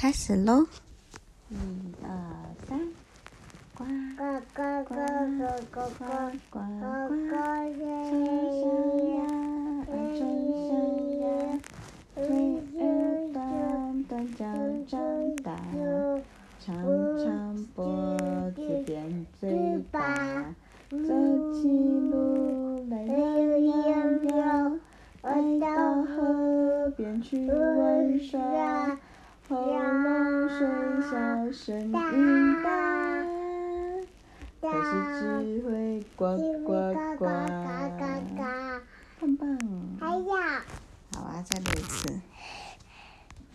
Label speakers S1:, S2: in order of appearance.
S1: 开始喽！一二三，呱
S2: 呱呱呱呱呱呱
S1: 呱
S2: 呱
S1: 呱，
S2: 呱
S1: 春
S2: 呀
S1: 山呀，嘴儿短短，脚长大，长长脖子变嘴巴，走起路来摇摇摇，爱到河边去玩耍。喉咙水小，声音大，可是只会呱呱呱，
S2: 呱呱呱呱，
S1: 棒棒。
S2: 还有。
S1: 好啊，再来一次。